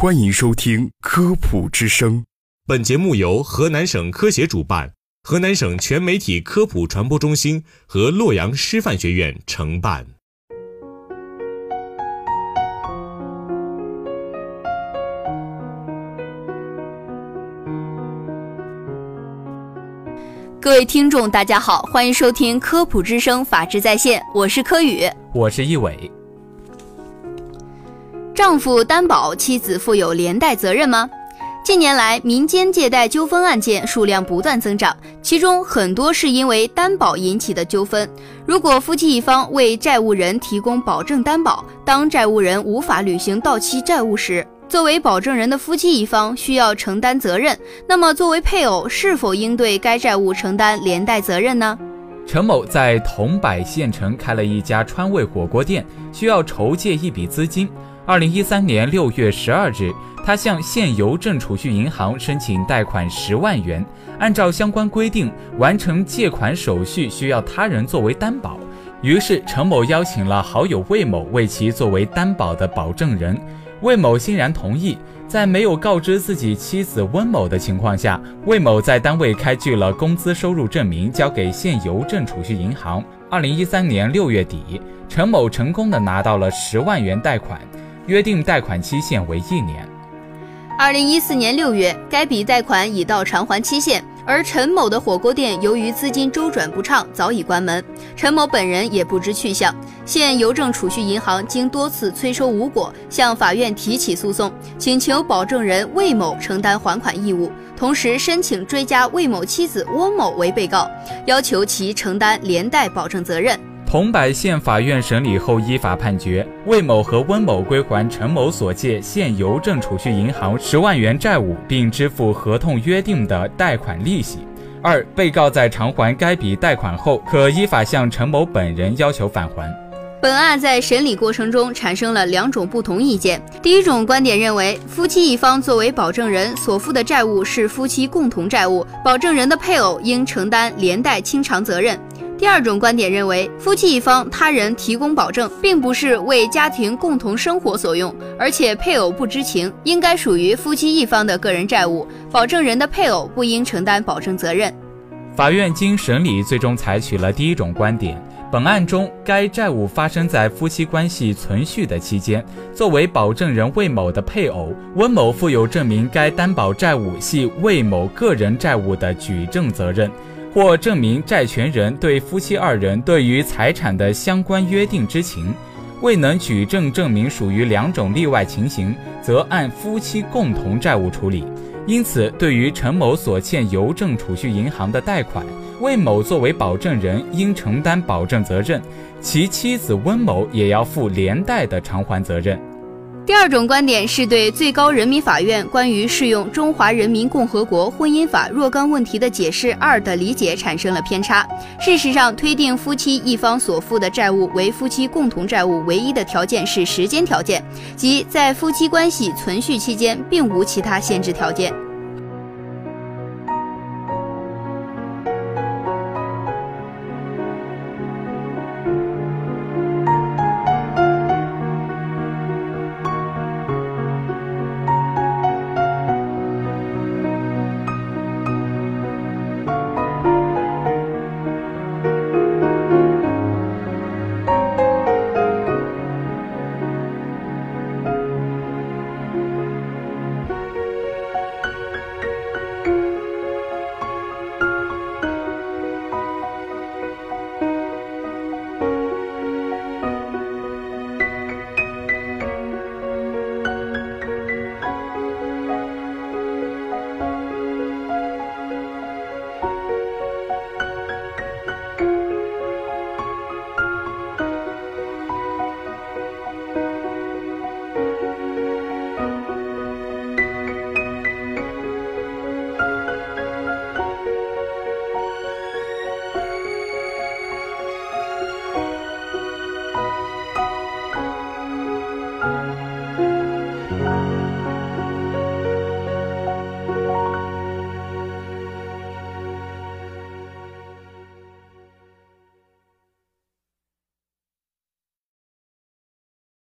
欢迎收听《科普之声》。本节目由河南省科协主办，河南省全媒体科普传播中心和洛阳师范学院承办。各位听众，大家好，欢迎收听《科普之声·法治在线》，我是柯宇，我是易伟。丈夫担保，妻子负有连带责任吗？近年来，民间借贷纠纷案件数量不断增长，其中很多是因为担保引起的纠纷。如果夫妻一方为债务人提供保证担保，当债务人无法履行到期债务时，作为保证人的夫妻一方需要承担责任。那么，作为配偶，是否应对该债务承担连带责任呢？陈某在桐柏县城开了一家川味火锅店，需要筹借一笔资金。二零一三年六月十二日，他向县邮政储蓄银行申请贷款十万元。按照相关规定，完成借款手续需要他人作为担保。于是，陈某邀请了好友魏某为其作为担保的保证人。魏某欣然同意。在没有告知自己妻子温某的情况下，魏某在单位开具了工资收入证明，交给县邮政储蓄银行。二零一三年六月底，陈某成功的拿到了十万元贷款。约定贷款期限为一年。二零一四年六月，该笔贷款已到偿还期限，而陈某的火锅店由于资金周转不畅，早已关门。陈某本人也不知去向。现邮政储蓄银行经多次催收无果，向法院提起诉讼，请求保证人魏某承担还款义务，同时申请追加魏某妻子翁某为被告，要求其承担连带保证责任。桐柏县法院审理后依法判决，魏某和温某归还陈某所借县邮政储蓄银行十万元债务，并支付合同约定的贷款利息。二、被告在偿还该笔贷款后，可依法向陈某本人要求返还。本案在审理过程中产生了两种不同意见。第一种观点认为，夫妻一方作为保证人所负的债务是夫妻共同债务，保证人的配偶应承担连带清偿责任。第二种观点认为，夫妻一方他人提供保证，并不是为家庭共同生活所用，而且配偶不知情，应该属于夫妻一方的个人债务，保证人的配偶不应承担保证责任。法院经审理，最终采取了第一种观点。本案中，该债务发生在夫妻关系存续的期间，作为保证人魏某的配偶温某负有证明该担保债务系魏某个人债务的举证责任。或证明债权人对夫妻二人对于财产的相关约定知情，未能举证证明属于两种例外情形，则按夫妻共同债务处理。因此，对于陈某所欠邮政储蓄银行的贷款，魏某作为保证人应承担保证责任，其妻子温某也要负连带的偿还责任。第二种观点是对最高人民法院关于适用《中华人民共和国婚姻法》若干问题的解释二的理解产生了偏差。事实上，推定夫妻一方所负的债务为夫妻共同债务唯一的条件是时间条件，即在夫妻关系存续期间，并无其他限制条件。